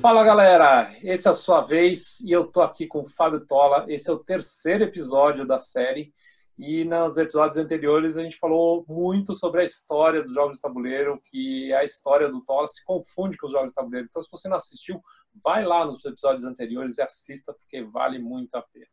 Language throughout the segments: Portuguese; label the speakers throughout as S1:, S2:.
S1: Fala galera, esse é a sua vez e eu tô aqui com o Fábio Tola. Esse é o terceiro episódio da série e nos episódios anteriores a gente falou muito sobre a história dos jogos de tabuleiro, que a história do Tola se confunde com os jogos de tabuleiro. Então, se você não assistiu, vai lá nos episódios anteriores e assista porque vale muito a pena.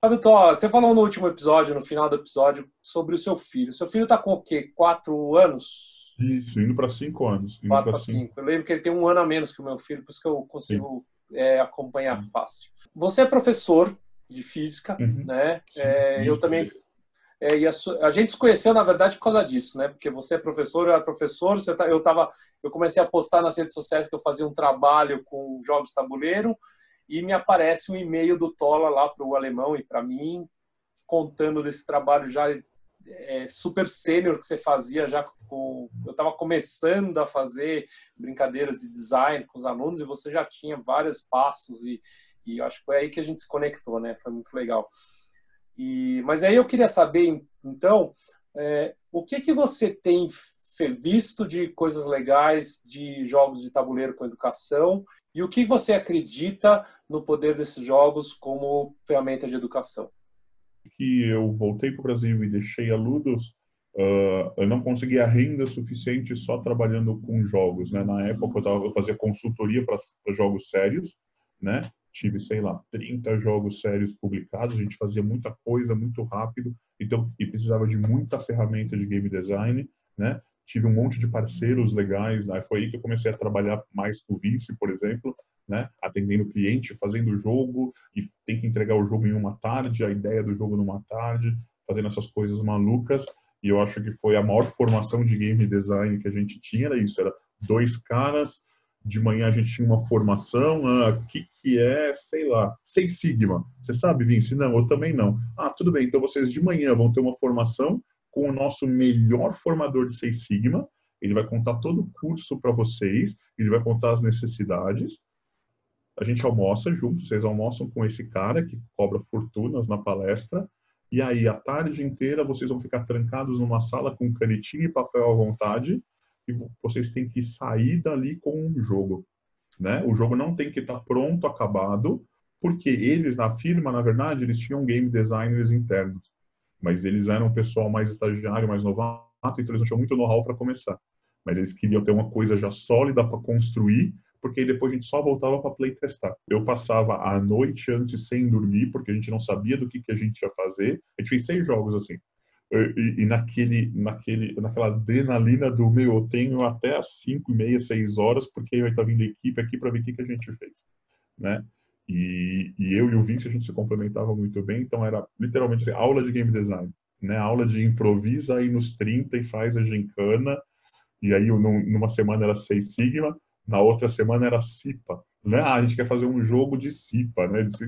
S1: Fábio Tola, você falou no último episódio, no final do episódio, sobre o seu filho. Seu filho tá com o quê? Quatro anos?
S2: Isso, indo para cinco anos.
S1: Indo 4 para 5. Eu lembro que ele tem um ano a menos que o meu filho, por isso que eu consigo é, acompanhar uhum. fácil. Você é professor de física, uhum. né? É, eu também. É, e a, a, gente se conheceu, na verdade, por causa disso, né? Porque você é professor, eu era professor, você tá, eu, tava, eu comecei a postar nas redes sociais que eu fazia um trabalho com jogos tabuleiro e me aparece um e-mail do Tola lá para o alemão e para mim, contando desse trabalho já é, super sênior que você fazia já com. Eu estava começando a fazer brincadeiras de design com os alunos e você já tinha vários passos e, e acho que foi aí que a gente se conectou, né? Foi muito legal. E, mas aí eu queria saber, então, é, o que que você tem visto de coisas legais de jogos de tabuleiro com educação e o que você acredita no poder desses jogos como ferramenta de educação?
S2: Que eu voltei para o Brasil e deixei a Ludus, uh, eu não conseguia renda suficiente só trabalhando com jogos, né? Na época eu, tava, eu fazia consultoria para jogos sérios, né? Tive, sei lá, 30 jogos sérios publicados, a gente fazia muita coisa muito rápido, então e precisava de muita ferramenta de game design, né? Tive um monte de parceiros legais, né? foi aí que eu comecei a trabalhar mais com o Vince, por exemplo, né? Atendendo o cliente, fazendo o jogo e tem que entregar o jogo em uma tarde, a ideia do jogo numa tarde, fazendo essas coisas malucas. E eu acho que foi a maior formação de game design que a gente tinha, era isso, era dois caras, de manhã a gente tinha uma formação, ah, o que, que é, sei lá, Seis Sigma. Você sabe, Vince? Não, eu também não. Ah, tudo bem, então vocês de manhã vão ter uma formação com o nosso melhor formador de Seis Sigma, ele vai contar todo o curso para vocês, ele vai contar as necessidades, a gente almoça junto, vocês almoçam com esse cara que cobra fortunas na palestra, e aí a tarde inteira vocês vão ficar trancados numa sala com canetinha e papel à vontade, e vocês têm que sair dali com um jogo. Né? O jogo não tem que estar tá pronto, acabado, porque eles, na firma, na verdade, eles tinham game designers internos, mas eles eram o pessoal mais estagiário, mais novato, então eles não tinham muito know-how para começar. Mas eles queriam ter uma coisa já sólida para construir porque depois a gente só voltava para playtestar. Eu passava a noite antes sem dormir, porque a gente não sabia do que, que a gente ia fazer. A gente fez seis jogos assim. E, e, naquele, naquele, naquela adrenalina do meu, eu tenho até as 5 e meia, 6 horas, porque vai estar vindo a equipe aqui para ver o que, que a gente fez, né? E, e, eu e o Vince, a gente se complementava muito bem, então era literalmente aula de game design, né? Aula de improvisa aí nos 30 e faz a gincana, e aí numa semana era 6 Sigma, na outra semana era CIPA. Né? Ah, a gente quer fazer um jogo de CIPA. Né? Disse,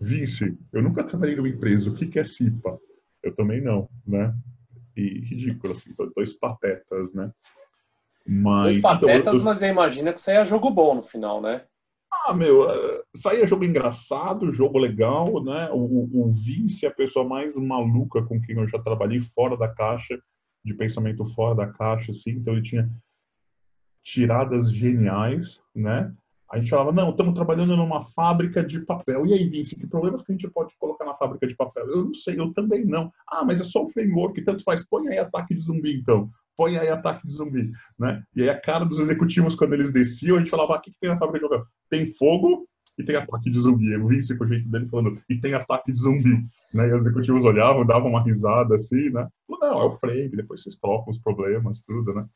S2: Vince, eu nunca trabalhei numa empresa. O que, que é CIPA? Eu também não, né? E ridículo, assim, dois patetas, né?
S1: Mas, dois patetas, então, eu, mas eu imagino que saia jogo bom no final, né?
S2: Ah, meu, eh, saía jogo engraçado, jogo legal, né? O, o Vince é a pessoa mais maluca com quem eu já trabalhei fora da caixa, de pensamento fora da caixa, assim. Então ele tinha tiradas geniais, né? A gente falava, não, estamos trabalhando numa fábrica de papel. E aí, Vince, que problemas que a gente pode colocar na fábrica de papel? Eu não sei, eu também não. Ah, mas é só um framework, tanto faz. Põe aí ataque de zumbi, então. Põe aí ataque de zumbi, né? E aí a cara dos executivos, quando eles desciam, a gente falava, ah, o que, que tem na fábrica de papel? Tem fogo e tem ataque de zumbi. Eu vi com o jeito dele falando, e tem ataque de zumbi. Né? E os executivos olhavam, davam uma risada assim, né? Não, é o frame, depois vocês trocam os problemas, tudo, né?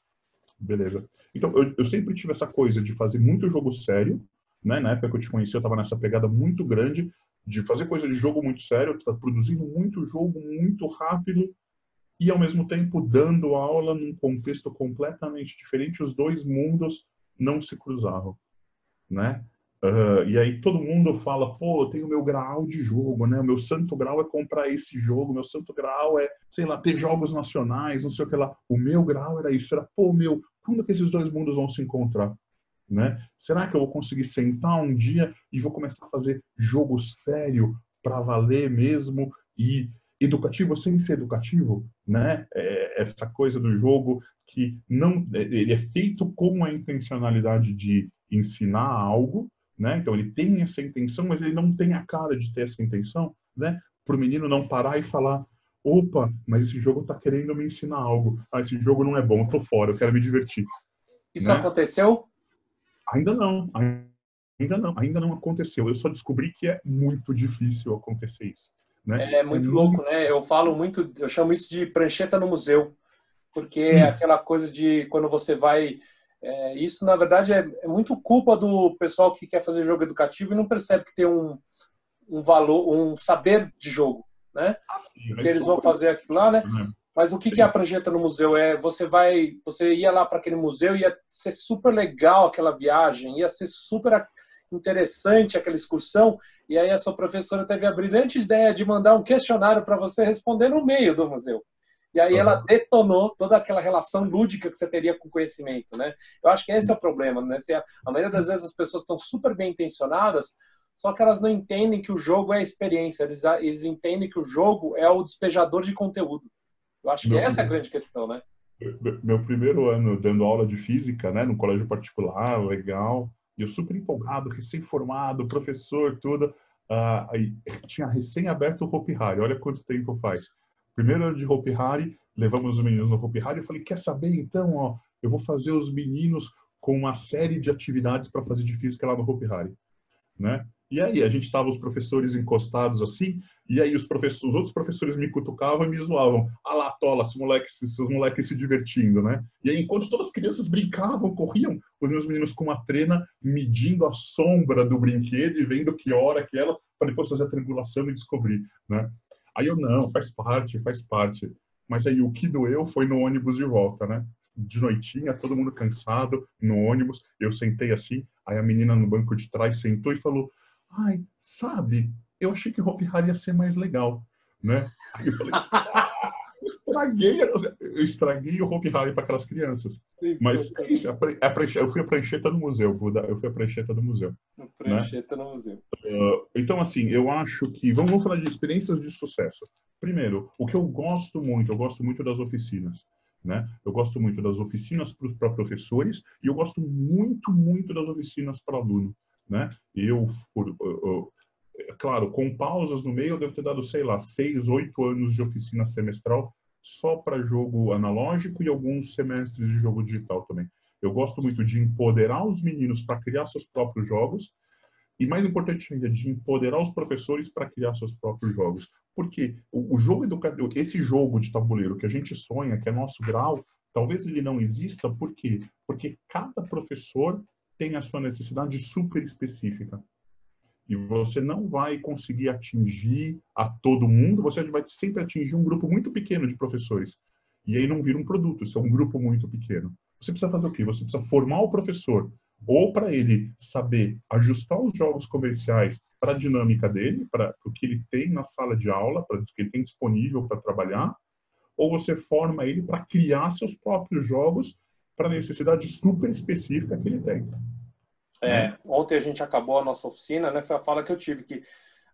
S2: Beleza. Então, eu, eu, sempre tive essa coisa de fazer muito jogo sério, né? Na época que eu te conheci, eu estava nessa pegada muito grande de fazer coisa de jogo muito sério, tá produzindo muito jogo muito rápido e ao mesmo tempo dando aula num contexto completamente diferente, os dois mundos não se cruzavam, né? Uh, e aí todo mundo fala, pô, eu tenho meu grau de jogo, né? O meu santo grau é comprar esse jogo, meu santo grau é, sei lá, ter jogos nacionais, não sei o que lá. O meu grau era isso, era, pô, meu, quando que esses dois mundos vão se encontrar? Né? Será que eu vou conseguir sentar um dia e vou começar a fazer jogo sério para valer mesmo e educativo sem ser educativo, né? É essa coisa do jogo que não ele é feito com a intencionalidade de ensinar algo, né? Então ele tem essa intenção, mas ele não tem a cara de ter essa intenção, né? Para o menino não parar e falar, opa, mas esse jogo está querendo me ensinar algo. Ah, esse jogo não é bom, eu tô fora, eu quero me divertir.
S1: Isso né? aconteceu?
S2: Ainda não, ainda não, ainda não aconteceu. Eu só descobri que é muito difícil acontecer isso. Né?
S1: É muito é louco, muito... né? Eu falo muito, eu chamo isso de prancheta no museu, porque é hum. aquela coisa de quando você vai. É, isso, na verdade, é, é, muito culpa do pessoal que quer fazer jogo educativo e não percebe que tem um, um valor, um saber de jogo, né? Ah, sim, que eles vão fazer aquilo lá, né? Uhum. Mas o que, que é a prancheta no museu? É você vai, você ia lá para aquele museu, ia ser super legal aquela viagem, ia ser super interessante aquela excursão, e aí a sua professora teve a brilhante ideia de mandar um questionário para você responder no meio do museu. E aí ela detonou toda aquela relação lúdica que você teria com o conhecimento, né? Eu acho que esse é o problema, né? A maioria das vezes as pessoas estão super bem intencionadas, só que elas não entendem que o jogo é a experiência, eles, eles entendem que o jogo é o despejador de conteúdo. Eu acho que meu, essa é a grande questão, né?
S2: Meu primeiro ano dando aula de física, né, no colégio particular, legal, e eu super empolgado, recém-formado, professor, tudo. Uh, aí, tinha recém aberto o Hopi Hari, olha quanto tempo faz. Primeiro ano de Hopi Hari, levamos os meninos no Hopi Hari, eu falei, quer saber então, ó, eu vou fazer os meninos com uma série de atividades para fazer de física lá no Hopi Hari, né? E aí, a gente tava os professores encostados assim, e aí os, professores, os outros professores me cutucavam e me zoavam. Ah lá, tola, os moleques, moleques se divertindo, né? E aí, enquanto todas as crianças brincavam, corriam, os meus meninos com uma trena medindo a sombra do brinquedo e vendo que hora que ela, para depois fazer a triangulação e descobrir, né? Aí eu, não, faz parte, faz parte. Mas aí o que doeu foi no ônibus de volta, né? De noitinha, todo mundo cansado, no ônibus, eu sentei assim, aí a menina no banco de trás sentou e falou ai, sabe, eu achei que o Hopi Hari ia ser mais legal, né? Aí eu falei, ah, eu estraguei, eu estraguei o Hopi Hari para aquelas crianças. Isso, Mas isso, a, eu fui a prancheta do museu, eu fui a prancheta do museu.
S1: A prancheta né? no museu.
S2: Uh, então, assim, eu acho que, vamos, vamos falar de experiências de sucesso. Primeiro, o que eu gosto muito, eu gosto muito das oficinas. Né? Eu gosto muito das oficinas para professores e eu gosto muito, muito das oficinas para aluno né? Eu, por, eu, é claro, com pausas no meio, eu devo ter dado, sei lá, seis, oito anos de oficina semestral só para jogo analógico e alguns semestres de jogo digital também. Eu gosto muito de empoderar os meninos para criar seus próprios jogos e, mais importante ainda, de empoderar os professores para criar seus próprios jogos. Porque o, o jogo educativo, esse jogo de tabuleiro que a gente sonha, que é nosso grau, talvez ele não exista, por quê? Porque cada professor tem a sua necessidade super específica. E você não vai conseguir atingir a todo mundo, você vai sempre atingir um grupo muito pequeno de professores. E aí não vira um produto, isso é um grupo muito pequeno. Você precisa fazer o quê? Você precisa formar o professor, ou para ele saber ajustar os jogos comerciais para a dinâmica dele, para o que ele tem na sala de aula, para o que ele tem disponível para trabalhar, ou você forma ele para criar seus próprios jogos para a necessidade super específica que ele tem.
S1: É, ontem a gente acabou a nossa oficina, né? Foi a fala que eu tive que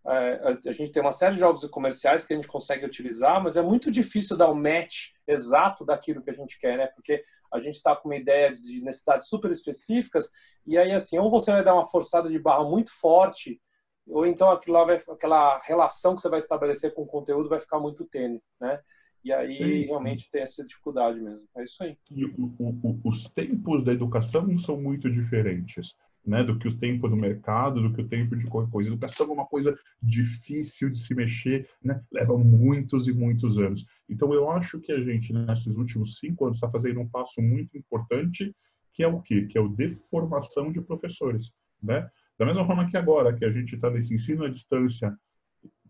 S1: é, a gente tem uma série de jogos comerciais que a gente consegue utilizar, mas é muito difícil dar o um match exato daquilo que a gente quer, né? Porque a gente está com uma ideia de necessidades super específicas e aí assim, ou você vai dar uma forçada de barra muito forte, ou então aquilo lá vai, aquela relação que você vai estabelecer com o conteúdo vai ficar muito tênue, né? E aí realmente tem essa dificuldade mesmo. É isso aí.
S2: E o, o, os tempos da educação são muito diferentes né, do que o tempo do mercado, do que o tempo de qualquer coisa. Educação é uma coisa difícil de se mexer, né, leva muitos e muitos anos. Então, eu acho que a gente, nesses últimos cinco anos, está fazendo um passo muito importante, que é o quê? Que é o de formação de professores, né? Da mesma forma que agora, que a gente está nesse ensino à distância,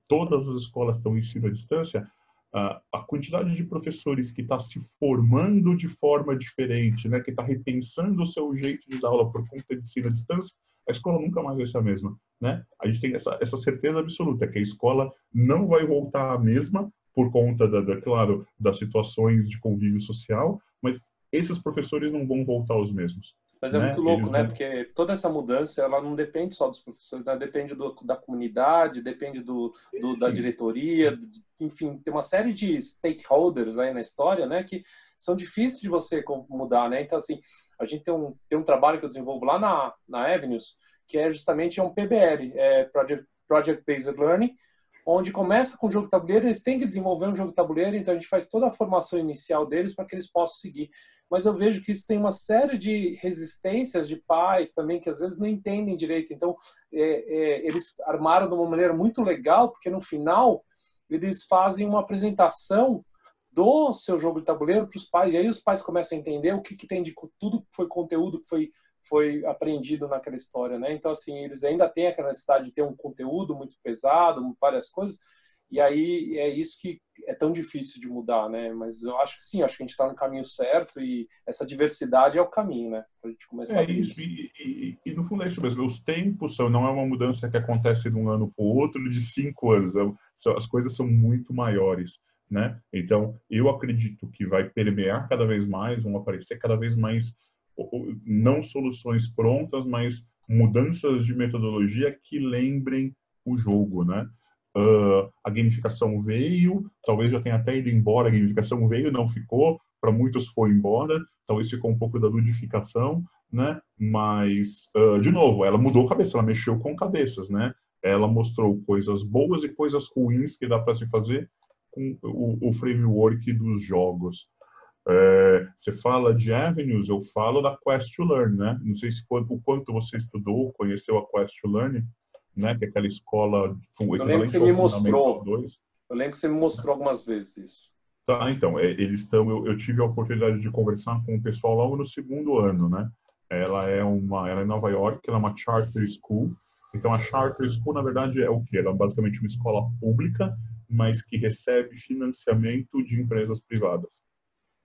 S2: todas as escolas estão em ensino à distância, a, quantidade de professores que está se formando de forma diferente, né, que está repensando o seu jeito de dar aula por conta de ensino à distância, a escola nunca mais vai ser a mesma. Né? A gente tem essa, essa certeza absoluta que a escola não vai voltar a mesma por conta, da, da, claro, das situações de convívio social, mas esses professores não vão voltar os mesmos.
S1: Mas é né? muito louco, Eles né? Vão... Porque toda essa mudança, ela não depende só dos professores, né? depende do, da comunidade, depende do, do da diretoria, de, enfim, tem uma série de stakeholders aí na história, né? Que são difíceis de você mudar, né? Então, assim, a gente tem um, tem um trabalho que eu desenvolvo lá na, na Avenues, que é justamente um PBL, é Project, Project Based Learning, onde começa com o jogo tabuleiro, eles têm que desenvolver um jogo tabuleiro, então a gente faz toda a formação inicial deles para que eles possam seguir. Mas eu vejo que isso tem uma série de resistências de pais também, que às vezes não entendem direito. Então, é, é, eles armaram de uma maneira muito legal, porque no final eles fazem uma apresentação do seu jogo de tabuleiro para os pais, e aí os pais começam a entender o que, que tem de tudo que foi conteúdo que foi foi aprendido naquela história, né? Então, assim, eles ainda têm aquela necessidade de ter um conteúdo muito pesado, várias coisas, e aí é isso que é tão difícil de mudar, né? Mas eu acho que sim, acho que a gente está no caminho certo e essa diversidade é o caminho, né? Para a gente começar.
S2: É isso, e, e, e, no fundo é isso mesmo. Os tempos são, não é uma mudança que acontece de um ano para o outro, de cinco anos. É, as coisas são muito maiores, né? Então, eu acredito que vai permear cada vez mais, vão aparecer cada vez mais não soluções prontas, mas mudanças de metodologia que lembrem o jogo, né? Uh, a gamificação veio, talvez já tenha até ido embora, a gamificação veio, não ficou, para muitos foi embora, talvez ficou um pouco da ludificação, né? Mas, uh, de novo, ela mudou cabeça, ela mexeu com cabeças, né? Ela mostrou coisas boas e coisas ruins que dá para se fazer com o, o framework dos jogos. É, você fala de avenues, eu falo da Quest to Learn, né? Não sei se o quanto você estudou, conheceu a Quest to Learn, né? Que é aquela escola.
S1: Eu lembro que você me mostrou. Eu lembro que você me mostrou algumas vezes isso.
S2: Tá, então, é, eles estão. Eu, eu, tive a oportunidade de conversar com o pessoal logo no segundo ano, né? Ela é uma, ela é em Nova York, ela é uma charter school. Então, a charter school, na verdade, é o que? Ela é basicamente uma escola pública, mas que recebe financiamento de empresas privadas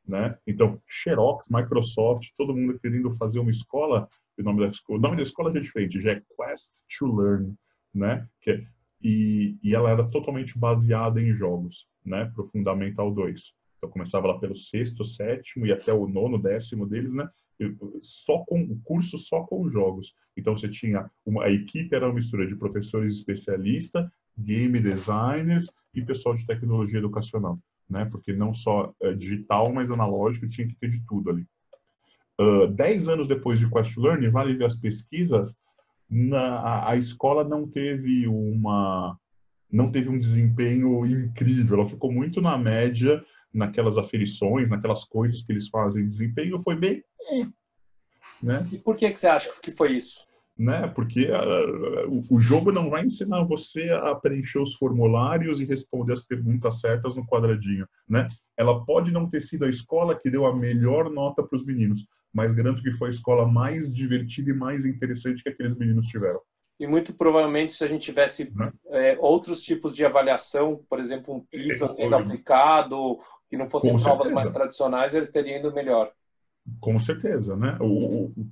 S2: né? Então, Xerox, Microsoft, todo mundo querendo fazer uma escola, o nome da escola, o nome da escola é diferente, já é Quest to Learn, né? Que é, e, e ela era totalmente baseada em jogos, né? Para o Fundamental 2. Então, começava lá pelo sexto, sétimo e até o nono, décimo deles, né? Só com o curso só com jogos. Então você tinha uma a equipe era uma mistura de professores especialistas, game designers e pessoal de tecnologia educacional né? Porque não só é, digital, mas analógico, tinha que ter de tudo ali. Uh, dez anos depois de Quest Learning, vale ver as pesquisas, na, a, a, escola não teve uma não teve um desempenho incrível, ela ficou muito na média naquelas aferições, naquelas coisas que eles fazem. Desempenho foi bem, né?
S1: E por que que você acha que foi isso?
S2: Né? Porque uh, o jogo não vai ensinar você a preencher os formulários e responder as perguntas certas no quadradinho, né? Ela pode não ter sido a escola que deu a melhor nota para os meninos, mas garanto que foi a escola mais divertida e mais interessante que aqueles meninos tiveram.
S1: E muito provavelmente, se a gente tivesse né? é, outros tipos de avaliação, por exemplo, um PISA sendo aplicado, que não fossem provas mais tradicionais, eles teriam ido melhor.
S2: Com certeza, né?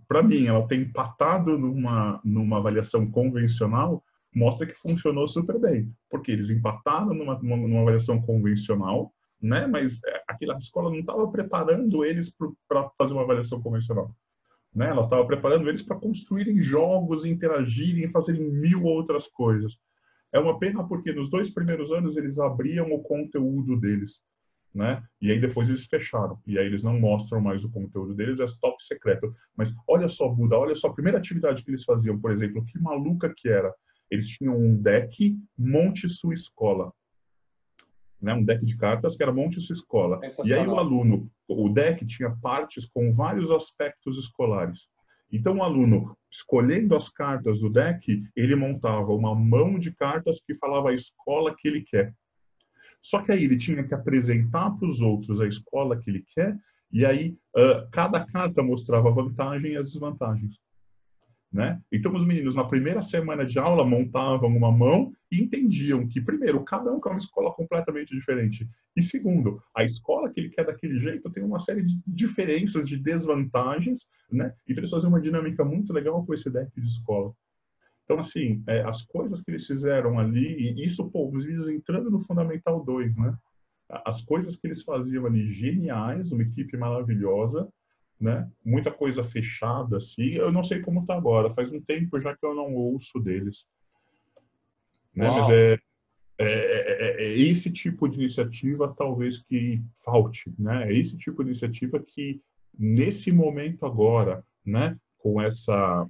S2: Para mim, ela ter empatado numa, numa avaliação convencional mostra que funcionou super bem, porque eles empataram numa, numa avaliação convencional, né? Mas é, aquela escola não estava preparando eles para fazer uma avaliação convencional, né? Ela estava preparando eles para construírem jogos, interagirem, fazerem mil outras coisas. É uma pena porque nos dois primeiros anos eles abriam o conteúdo deles né? E aí depois eles fecharam. E aí eles não mostram mais o conteúdo deles, é top secreto. Mas olha só, Buda, olha só a primeira atividade que eles faziam, por exemplo, que maluca que era. Eles tinham um deck Monte Sua Escola. Né? Um deck de cartas que era Monte Sua Escola. E aí o aluno, o deck tinha partes com vários aspectos escolares. Então o aluno, escolhendo as cartas do deck, ele montava uma mão de cartas que falava a escola que ele quer. Só que aí ele tinha que apresentar para os outros a escola que ele quer, e aí uh, cada carta mostrava a vantagem e as desvantagens. Né? Então, os meninos, na primeira semana de aula, montavam uma mão e entendiam que, primeiro, cada um quer uma escola completamente diferente. E, segundo, a escola que ele quer daquele jeito tem uma série de diferenças, de desvantagens. Né? Então, eles faziam uma dinâmica muito legal com esse deck de escola. Então, assim, é, as coisas que eles fizeram ali, e isso, pô, os meninos entrando no Fundamental 2, né? As coisas que eles faziam ali, geniais, uma equipe maravilhosa, né? Muita coisa fechada, assim. Eu não sei como está agora. Faz um tempo já que eu não ouço deles. Né? Mas é, é, é, é, esse tipo de iniciativa talvez que falte, né? É esse tipo de iniciativa que nesse momento agora, né? Com essa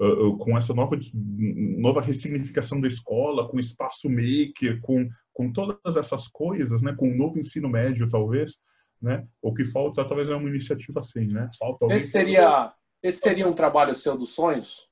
S2: uh, com essa nova nova ressignificação da escola, com espaço maker, com com todas essas coisas, né? Com o novo ensino médio talvez né? O que falta talvez é uma iniciativa assim, né? Falta
S1: esse seria esse seria um trabalho seu dos sonhos?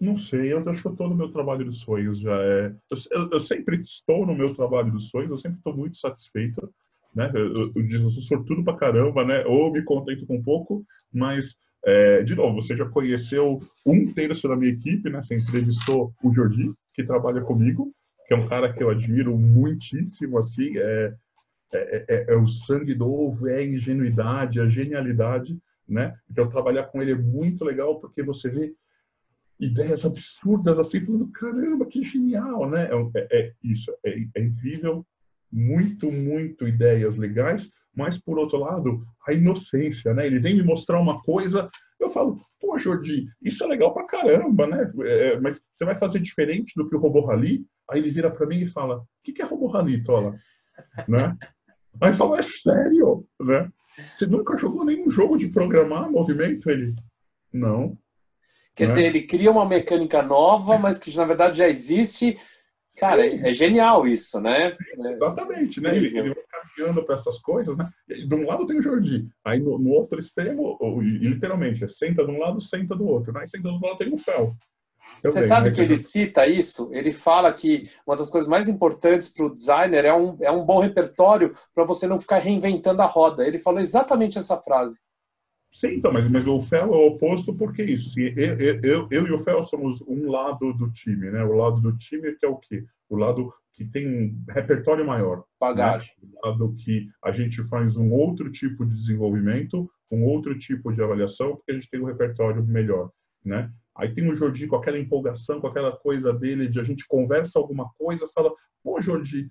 S2: Não sei, eu acho que eu estou no meu trabalho dos sonhos já é. Eu, eu, sempre estou no meu trabalho dos sonhos, eu sempre estou muito satisfeito, né? Eu, eu, eu sou sortudo pra caramba, né? Ou me contento com pouco, mas é, de novo, você já conheceu um terço da minha equipe, né? Você entrevistou o Jordi, que trabalha comigo, que é um cara que eu admiro muitíssimo, assim, é, é, é, é, é, o sangue novo, é a ingenuidade, a genialidade, né? Então trabalhar com ele é muito legal porque você vê ideias absurdas assim, falando caramba, que genial, né? É, é, é isso, é, é, incrível, muito, muito ideias legais, mas por outro lado, a inocência, né? Ele vem me mostrar uma coisa, eu falo, pô, Jordi, isso é legal pra caramba, né? É, mas você vai fazer diferente do que o Robô Rally? Aí ele vira para mim e fala, o que, que é Robô Rally, Tola? né? Aí falou, é sério, né? Você nunca jogou nenhum jogo de programar movimento? Ele, não.
S1: Quer né? dizer, ele cria uma mecânica nova, mas que na verdade já existe. Cara, Sim. é genial isso, né?
S2: Exatamente, né? Ele, ele, caminhando para essas coisas, né? De um lado tem o Jordi, aí no, no outro extremo, literalmente, é senta de um lado, senta do outro, né? Aí senta do outro lado tem o Fel.
S1: Você bem, sabe né? que ele cita isso? Ele fala que uma das coisas mais importantes para o designer é um, é um bom repertório para você não ficar reinventando a roda. Ele falou exatamente essa frase.
S2: Sim, então, mas, mas o Fel é o oposto porque isso. Assim, eu, eu, eu e o Fel somos um lado do time, né? O lado do time que é o quê? O lado que tem um repertório maior. Né?
S1: Bagagem.
S2: Né? O lado que a gente faz um outro tipo de desenvolvimento, um outro tipo de avaliação, porque a gente tem um repertório melhor, né? Aí tem o Jordi com aquela empolgação, com aquela coisa dele de a gente conversa alguma coisa, fala, pô, Jordi,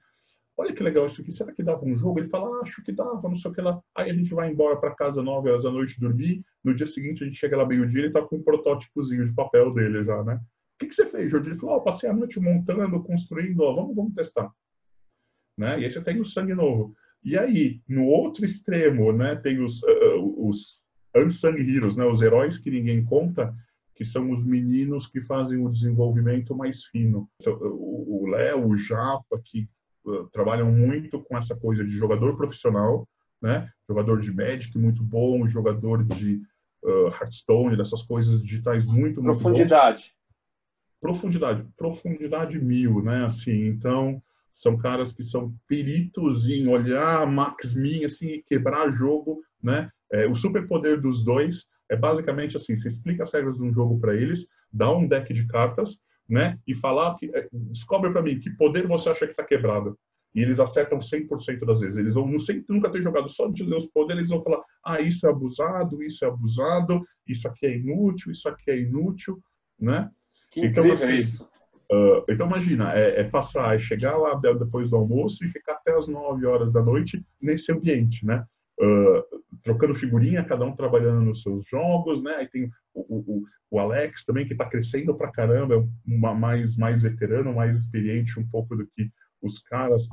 S2: olha que legal isso aqui, será que dava um jogo? Ele fala, ah, acho que dava, não sei o que lá. Aí a gente vai embora para casa nove horas da noite dormir, no dia seguinte a gente chega lá meio-dia e tá com um protótipozinho de papel dele já, né? Que, que você fez, Jordi? Ele falou, oh, passei a noite montando, construindo, ó, vamos, vamos testar. Né? E aí você tem o sangue novo. E aí, no outro extremo, né, tem os, uh, os unsung heroes, né, os heróis que ninguém conta, que são os meninos que fazem o desenvolvimento mais fino. O Léo, o Japa, que uh, trabalham muito com essa coisa de jogador profissional, né? Jogador de Magic muito bom, jogador de uh, Hearthstone, dessas coisas digitais muito,
S1: muito Profundidade.
S2: Profundidade. Profundidade mil, né? Assim, então são caras que são peritos em olhar Max Min, assim, quebrar jogo, né? É, o superpoder dos dois é basicamente assim: você explica as regras de um jogo para eles, dá um deck de cartas, né? E falar que é, descobre para mim que poder você acha que está quebrado. E eles acertam 100% das vezes. Eles vão não sei, nunca ter jogado só de ler os poderes, eles vão falar: "Ah, isso é abusado, isso é abusado, isso aqui é inútil, isso aqui é inútil", né?
S1: Que então, incrível assim, isso.
S2: Uh, então imagina, é, é, passar, é chegar lá depois do almoço e ficar até as 9 horas da noite nesse ambiente, né? uh, trocando figurinha, cada um trabalhando nos seus jogos, né? Aí tem o, o, o Alex também, que está crescendo pra caramba, é uma, mais, mais veterano, mais experiente um pouco do que os caras,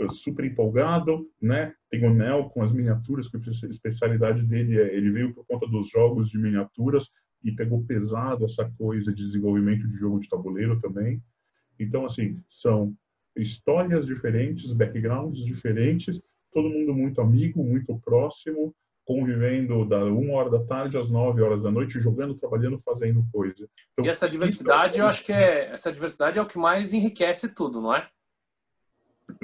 S2: uh, super empolgado, né? Tem o Nel com as miniaturas, que a especialidade dele é, ele veio por conta dos jogos de miniaturas e pegou pesado essa coisa de desenvolvimento de jogo de tabuleiro também. Então, assim, são histórias diferentes, backgrounds diferentes, todo mundo muito amigo, muito próximo, convivendo da uma hora da tarde às nove horas da noite, jogando, trabalhando, fazendo coisa.
S1: Então, e essa diversidade, eu acho que é essa diversidade é o que mais enriquece tudo, não é?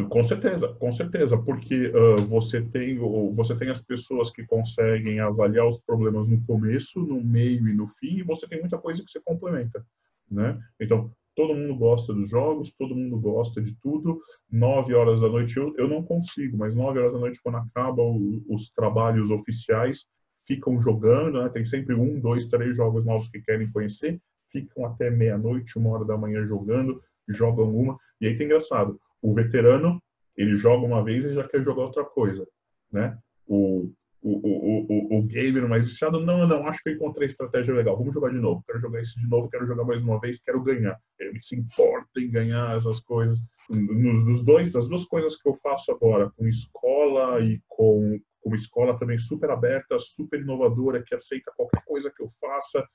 S2: Com certeza, com certeza, porque uh, você tem você tem as pessoas que conseguem avaliar os problemas no começo, no meio e no fim, e você tem muita coisa que você complementa, né? Então todo mundo gosta dos jogos, todo mundo gosta de tudo. Nove horas da noite eu, eu não consigo, mas nove horas da noite quando acabam os trabalhos oficiais ficam jogando, né? Tem sempre um, dois, três jogos novos que querem conhecer, ficam até meia-noite, uma hora da manhã jogando, jogam uma. E aí tem engraçado o veterano, ele joga uma vez e já quer jogar outra coisa, né? O, o, o, o, o gamer mais viciado, não, não, acho que eu encontrei estratégia legal, vamos jogar de novo, quero jogar isso de novo, quero jogar mais uma vez, quero ganhar. Ele se importa em ganhar essas coisas. Nos dois, as duas coisas que eu faço agora, com escola e com uma escola também super aberta, super inovadora, que aceita qualquer coisa que eu faça,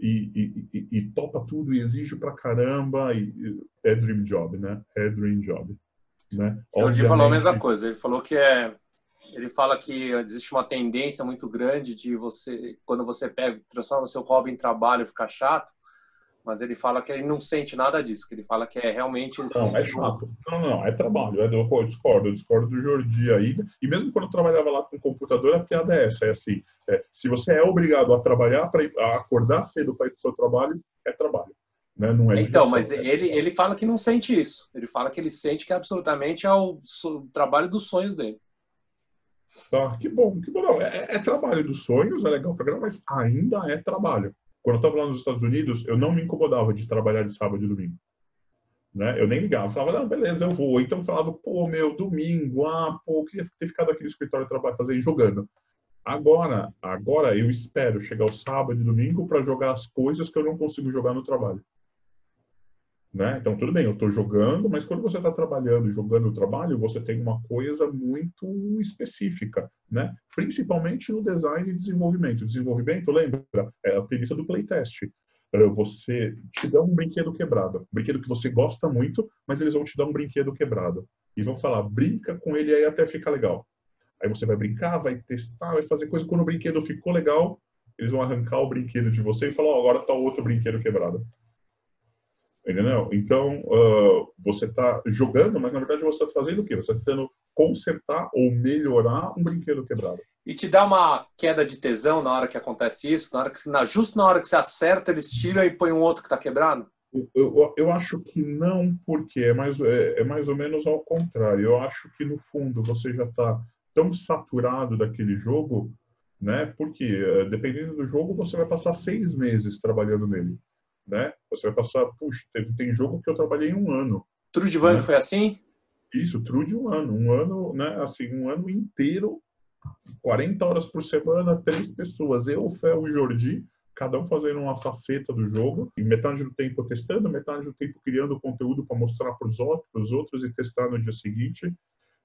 S2: e, e, e, topa tudo e exige pra caramba. E, é dream job, né? É dream job. Né?
S1: Jordi falou a mesma coisa. Ele falou que é. Ele fala que existe uma tendência muito grande de você, quando você pega, transforma o seu hobby em trabalho, ficar chato mas ele fala que ele não sente nada disso, que ele fala que é realmente...
S2: não, é chato. Não, não, é trabalho. É do, eu discordo, eu discordo do Jordi aí. E mesmo quando eu trabalhava lá com computador, a piada é essa, é assim, é, se você é obrigado a trabalhar, para acordar cedo para ir para o seu trabalho, é trabalho. Né? Não é
S1: então, mas ele, ele fala que não sente isso. Ele fala que ele sente que absolutamente é o, o trabalho dos sonhos dele.
S2: Tá, que bom, que bom. Não, é, é trabalho dos sonhos, é legal o programa, mas ainda é trabalho. Quando eu estava lá nos Estados Unidos, eu não me incomodava de trabalhar de sábado e domingo. Né? Eu nem ligava, eu falava, não, beleza, eu vou. Então eu falava, pô, meu, domingo, ah, pô, eu queria ter ficado aqui no escritório trabalhar, fazer jogando. Agora, agora eu espero chegar o sábado e domingo para jogar as coisas que eu não consigo jogar no trabalho. Né? Então, tudo bem, eu estou jogando, mas quando você está trabalhando jogando o trabalho, você tem uma coisa muito específica, né? principalmente no design e desenvolvimento. Desenvolvimento, lembra? É a premissa do playtest. É, você te dá um brinquedo quebrado, um brinquedo que você gosta muito, mas eles vão te dar um brinquedo quebrado. E vão falar, brinca com ele aí até ficar legal. Aí você vai brincar, vai testar, vai fazer coisa. Quando o brinquedo ficou legal, eles vão arrancar o brinquedo de você e falar, oh, agora está outro brinquedo quebrado. Entendeu? Então, uh, você está jogando, mas na verdade você está fazendo o quê? Você está tentando consertar ou melhorar um brinquedo quebrado.
S1: E te dá uma queda de tesão na hora que acontece isso? Na hora que, na, justo na hora que você acerta, eles tiram e põem um outro que está quebrado?
S2: Eu, eu, eu, acho que não, porque é mais, é, é, mais ou menos ao contrário. Eu acho que, no fundo, você já está tão saturado daquele jogo, né? Porque, eh, dependendo do jogo, você vai passar seis meses trabalhando nele né? Você vai passar, puxa, tem, tem jogo que eu trabalhei um ano.
S1: Trudvang né? foi assim?
S2: Isso, Trude um ano, um ano, né? Assim, um ano inteiro, 40 horas por semana, três pessoas, eu, o Fel e o Jordi, cada um fazendo uma faceta do jogo, e metade do tempo testando, metade do tempo criando conteúdo para mostrar para os outros, outros e testar no dia seguinte.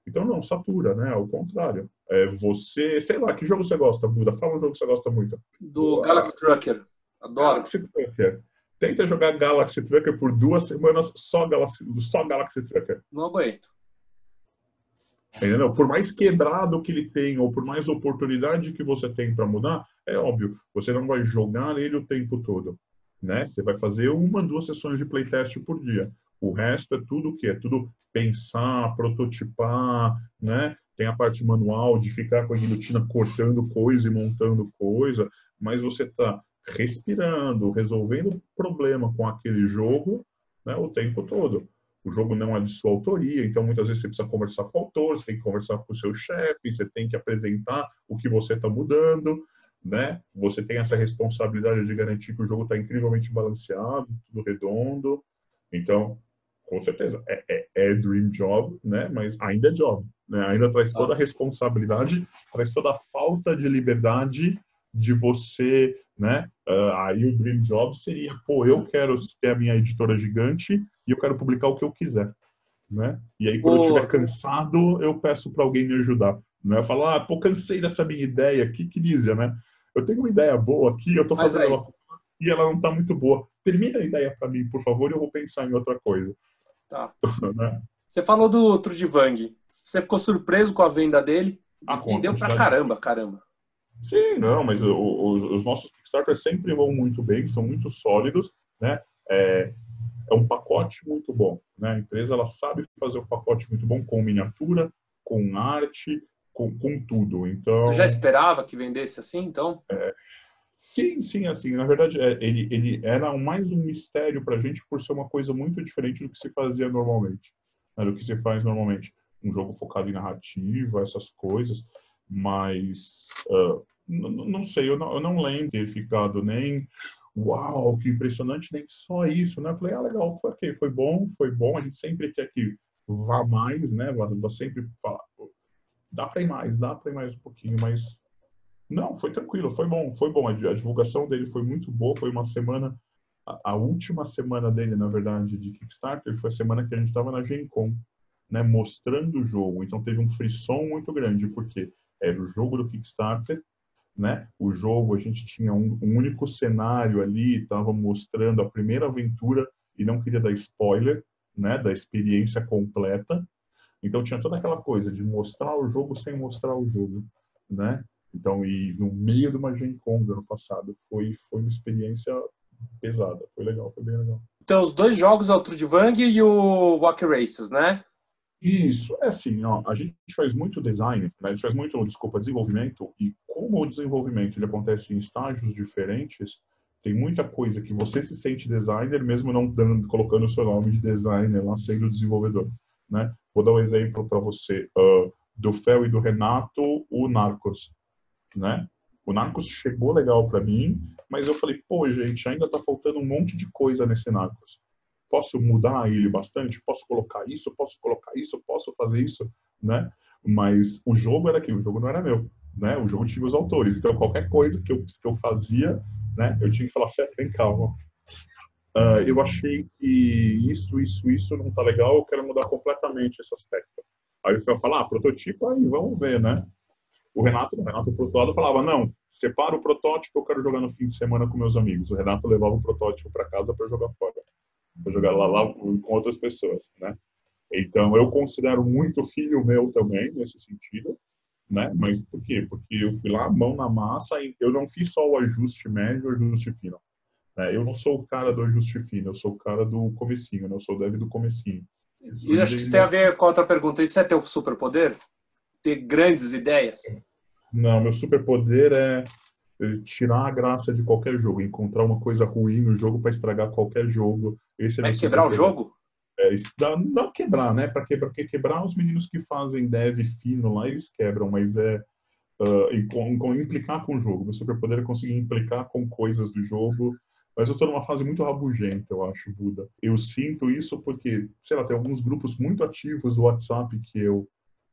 S2: Então não, satura, né? Ao contrário. É você, sei lá, que jogo você gosta, Buda? Fala um jogo que você gosta muito.
S1: Do Galaxy Trucker. Adoro. Galaxy Trucker.
S2: Tenta jogar Galaxy Trucker por duas semanas só Galaxy, só Galaxy Trucker.
S1: Não aguento.
S2: Entendeu? Por mais quebrado que ele tem, ou por mais oportunidade que você tem para mudar, é óbvio, você não vai jogar ele o tempo todo. Né? Você vai fazer uma, duas sessões de playtest por dia. O resto é tudo o que? É tudo pensar, prototipar, né? Tem a parte manual de ficar com a guilhotina cortando coisa e montando coisa, mas você está respirando, resolvendo problema com aquele jogo né, o tempo todo. O jogo não é de sua autoria, então muitas vezes você precisa conversar com o autor, você tem que conversar com o seu chefe, você tem que apresentar o que você está mudando, né? Você tem essa responsabilidade de garantir que o jogo está incrivelmente balanceado, tudo redondo. Então, com certeza, é, é, é, dream job, né? Mas ainda é job, né? Ainda traz toda a responsabilidade, traz toda a falta de liberdade de você, né? Uh, aí o dream job seria, pô, eu quero ter a minha editora gigante e eu quero publicar o que eu quiser, né? E aí quando eu estiver cansado, eu peço para alguém me ajudar, né? Eu falo, ah, pô, cansei dessa minha ideia, que crise, né? Eu tenho uma ideia boa aqui, eu tô fazendo ela e ela não tá muito boa. Termina a ideia para mim, por favor, e eu vou pensar em outra coisa.
S1: Tá. né? Você falou do Trudvang. Você ficou surpreso com a venda dele? Ah, Vendeu pra caramba, caramba.
S2: Sim, não, mas o, o, os nossos Kickstarters sempre vão muito bem, são muito sólidos, né? É, é um pacote muito bom. Né? A empresa ela sabe fazer um pacote muito bom com miniatura, com arte, com, com tudo. Então,
S1: Você já esperava que vendesse assim, então?
S2: É, sim, sim, assim, na verdade, é, ele, ele era mais um mistério para a gente por ser uma coisa muito diferente do que se fazia normalmente, né, do que se faz normalmente. Um jogo focado em narrativa, essas coisas, mas uh, não sei, eu não, eu não lembro ter ficado nem uau, que impressionante, nem só isso, né? Eu falei, ah, legal, foi okay, foi bom, foi bom, a gente sempre quer que vá mais, né? Vá, sempre falar, dá para ir mais, dá para ir mais um pouquinho, mas não, foi tranquilo, foi bom, foi bom. A, divulgação dele foi muito boa, foi uma semana, a, a, última semana dele, na verdade, de Kickstarter, foi a semana que a gente estava na Gen Con, né? Mostrando o jogo. Então teve um frisson muito grande, porque era o jogo do Kickstarter, né? O jogo, a gente tinha um, um único cenário ali, estava mostrando a primeira aventura e não queria dar spoiler, né? Da experiência completa. Então tinha toda aquela coisa de mostrar o jogo sem mostrar o jogo, né? Então, e no meio de uma Gen Con do ano passado, foi, foi uma experiência pesada, foi legal, foi bem legal.
S1: Então, os dois jogos é o Trudvang e o Walk Races, né?
S2: Isso, é assim, ó, a gente faz muito design, né? a gente faz muito, desculpa, desenvolvimento, e como o desenvolvimento ele acontece em estágios diferentes, tem muita coisa que você se sente designer, mesmo não dando, colocando o seu nome de designer lá, sendo desenvolvedor, né? Vou dar um exemplo para você, uh, do Fel e do Renato, o Narcos, né? O Narcos chegou legal para mim, mas eu falei, pô, gente, ainda tá faltando um monte de coisa nesse Narcos posso mudar ele bastante, posso colocar isso, posso colocar isso, posso fazer isso, né? Mas o jogo era aquilo, o jogo não era meu, né? O jogo tinha os autores, então qualquer coisa que eu, que eu fazia, né? Eu tinha que falar, Fé, vem calma. Uh, eu achei que isso, isso, isso não tá legal, eu quero mudar completamente esse aspecto. Aí o Fel fala, ah, prototipo, aí vamos ver, né? O Renato, o Renato pro outro lado falava, não, separa o protótipo, eu quero jogar no fim de semana com meus amigos. O Renato levava o protótipo para casa para jogar fora vou jogar lá, lá com outras pessoas, né? Então, eu considero muito filho meu também, nesse sentido, né? Mas por quê? Porque eu fui lá, mão na massa, e eu não fiz só o ajuste médio, o ajuste fino. Né? Eu não sou o cara do ajuste fino, eu sou o cara do comecinho, né? Eu sou o dev do comecinho.
S1: E acho que isso tem a ver com a outra pergunta. Isso é teu superpoder? Ter grandes ideias?
S2: Não, meu superpoder é tirar a graça de qualquer jogo, encontrar uma coisa ruim no jogo para estragar qualquer jogo.
S1: Esse é, é quebrar o jogo?
S2: É, não, não quebrar, né? Para quebrar, porque quebrar os meninos que fazem dev fino lá, eles quebram, mas é uh, implicar com o jogo. Meu superpoder é conseguir implicar com coisas do jogo. Mas eu estou numa fase muito rabugenta, eu acho, Buda. Eu sinto isso porque, sei lá, tem alguns grupos muito ativos do WhatsApp que eu,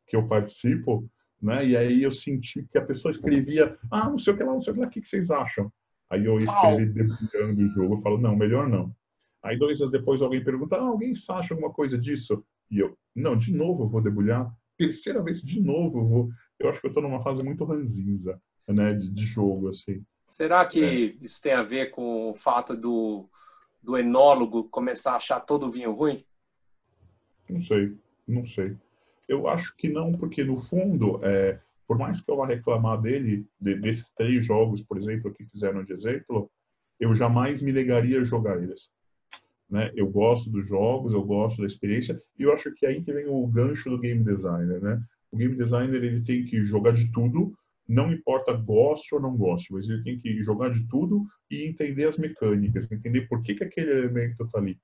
S2: que eu participo, né? E aí eu senti que a pessoa escrevia, ah, não sei o que lá, não sei o que lá, o que vocês acham? Aí eu escrevi debulhando o jogo, eu falo, não, melhor não. Aí dois dias depois alguém pergunta, ah, alguém acha alguma coisa disso? E eu, não, de novo eu vou debulhar. Terceira vez de novo eu vou. Eu acho que eu estou numa fase muito ranzinza, né, de, de jogo, assim.
S1: Será que é. isso tem a ver com o fato do, do enólogo começar a achar todo vinho ruim?
S2: Não sei, não sei. Eu acho que não, porque no fundo, é, por mais que eu vá reclamar dele, de, desses três jogos, por exemplo, que fizeram de exemplo, eu jamais me negaria a jogar eles. Né? Eu gosto dos jogos, eu gosto da experiência, e eu acho que aí que vem o gancho do game designer. Né? O game designer ele tem que jogar de tudo, não importa goste ou não goste, mas ele tem que jogar de tudo e entender as mecânicas, entender por que, que aquele elemento está ali.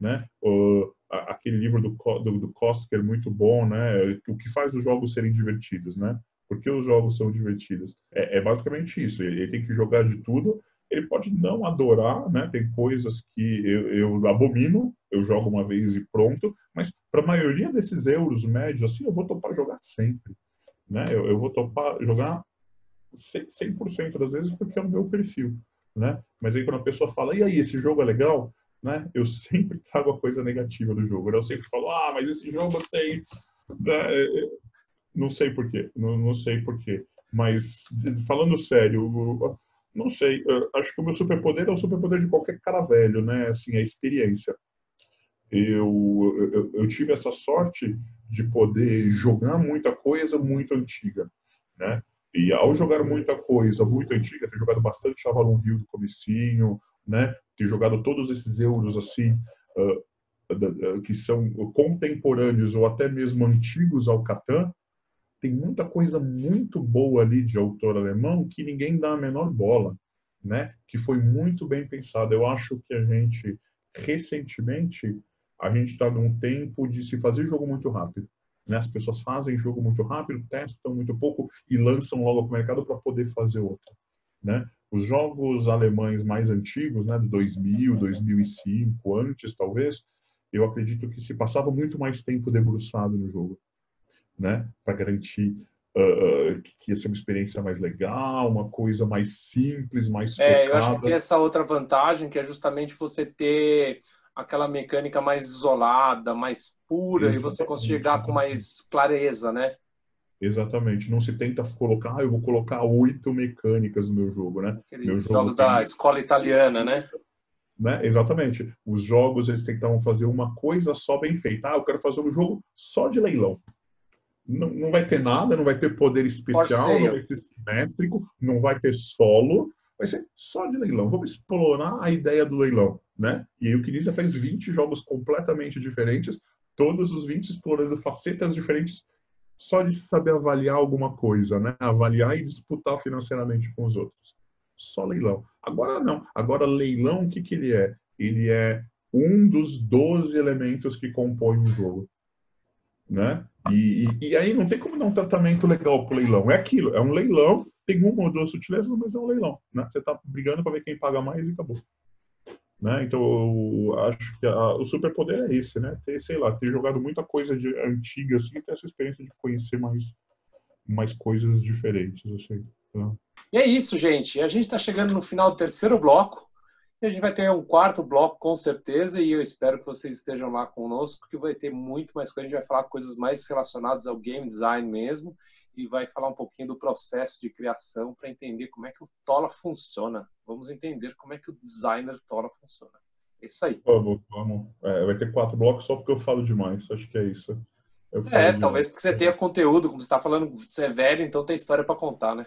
S2: Né? Uh, aquele livro do, do, do Kostker muito bom, né? O que faz os jogos serem divertidos, né? Por que os jogos são divertidos? É, é basicamente isso. Ele, ele, tem que jogar de tudo. Ele pode não adorar, né? Tem coisas que eu, eu abomino, eu jogo uma vez e pronto. Mas para a maioria desses euros médios, assim, eu vou topar jogar sempre, né? Eu, eu vou topar jogar 100% das vezes porque é o meu perfil, né? Mas aí quando a pessoa fala, e aí, esse jogo é legal? Né? Eu sempre trago a coisa negativa do jogo. Eu sempre falo, ah, mas esse jogo tem. Né? Não sei porquê, não, não sei porquê. Mas, falando sério, não sei. Acho que o meu superpoder é o superpoder de qualquer cara velho, né? Assim, a experiência. Eu, eu, eu tive essa sorte de poder jogar muita coisa muito antiga, né? E ao jogar muita coisa muito antiga, ter jogado bastante Avalon Hill do comecinho, né? Ter jogado todos esses euros assim uh, que são contemporâneos ou até mesmo antigos ao Catan, tem muita coisa muito boa ali de autor alemão que ninguém dá a menor bola, né? Que foi muito bem pensado. Eu acho que a gente recentemente a gente está num tempo de se fazer jogo muito rápido. Né? As pessoas fazem jogo muito rápido, testam muito pouco e lançam logo para o mercado para poder fazer outro. Né? Os jogos alemães mais antigos, né, de 2000, 2005, antes talvez, eu acredito que se passava muito mais tempo debruçado no jogo, né, para garantir uh, que ia ser uma experiência mais legal, uma coisa mais simples, mais focada.
S1: É, eu acho que tem essa outra vantagem que é justamente você ter aquela mecânica mais isolada, mais pura Exatamente. e você conseguir chegar com mais clareza, né?
S2: Exatamente. Não se tenta colocar, ah, eu vou colocar oito mecânicas no meu jogo, né?
S1: Aqueles meu jogo jogos tem... da escola italiana, né?
S2: né? Exatamente. Os jogos, eles tentavam fazer uma coisa só bem feita. Ah, eu quero fazer um jogo só de leilão. Não, não vai ter nada, não vai ter poder especial, não vai ser simétrico, não vai ter solo, vai ser só de leilão. Vamos explorar a ideia do leilão, né? E aí o Kinesia faz 20 jogos completamente diferentes, todos os 20 explorando facetas diferentes só de saber avaliar alguma coisa, né? Avaliar e disputar financeiramente com os outros. Só leilão. Agora não. Agora leilão, o que, que ele é? Ele é um dos 12 elementos que compõem o jogo. Né? E, e, e, aí não tem como dar um tratamento legal para o leilão. É aquilo, é um leilão, tem uma ou duas sutilezas, mas é um leilão. Né? Você está brigando para ver quem paga mais e acabou. Né? Então, eu acho que a, o superpoder é esse, né? Ter, sei lá, ter jogado muita coisa de, antiga, assim, ter essa experiência de conhecer mais, mais coisas diferentes, assim. Tá?
S1: E é isso, gente. A gente está chegando no final do terceiro bloco. E a gente vai ter um quarto bloco, com certeza, e eu espero que vocês estejam lá conosco, que vai ter muito mais coisa. A gente vai falar coisas mais relacionadas ao game design mesmo, e vai falar um pouquinho do processo de criação para entender como é que o Tola funciona. Vamos entender como é que o designer Tola funciona. É isso aí.
S2: Vamos, vamos. É, vai ter quatro blocos só porque eu falo demais. Acho que é isso.
S1: é, talvez porque você tenha conteúdo, como você está falando, você é velho, então tem história para contar, né?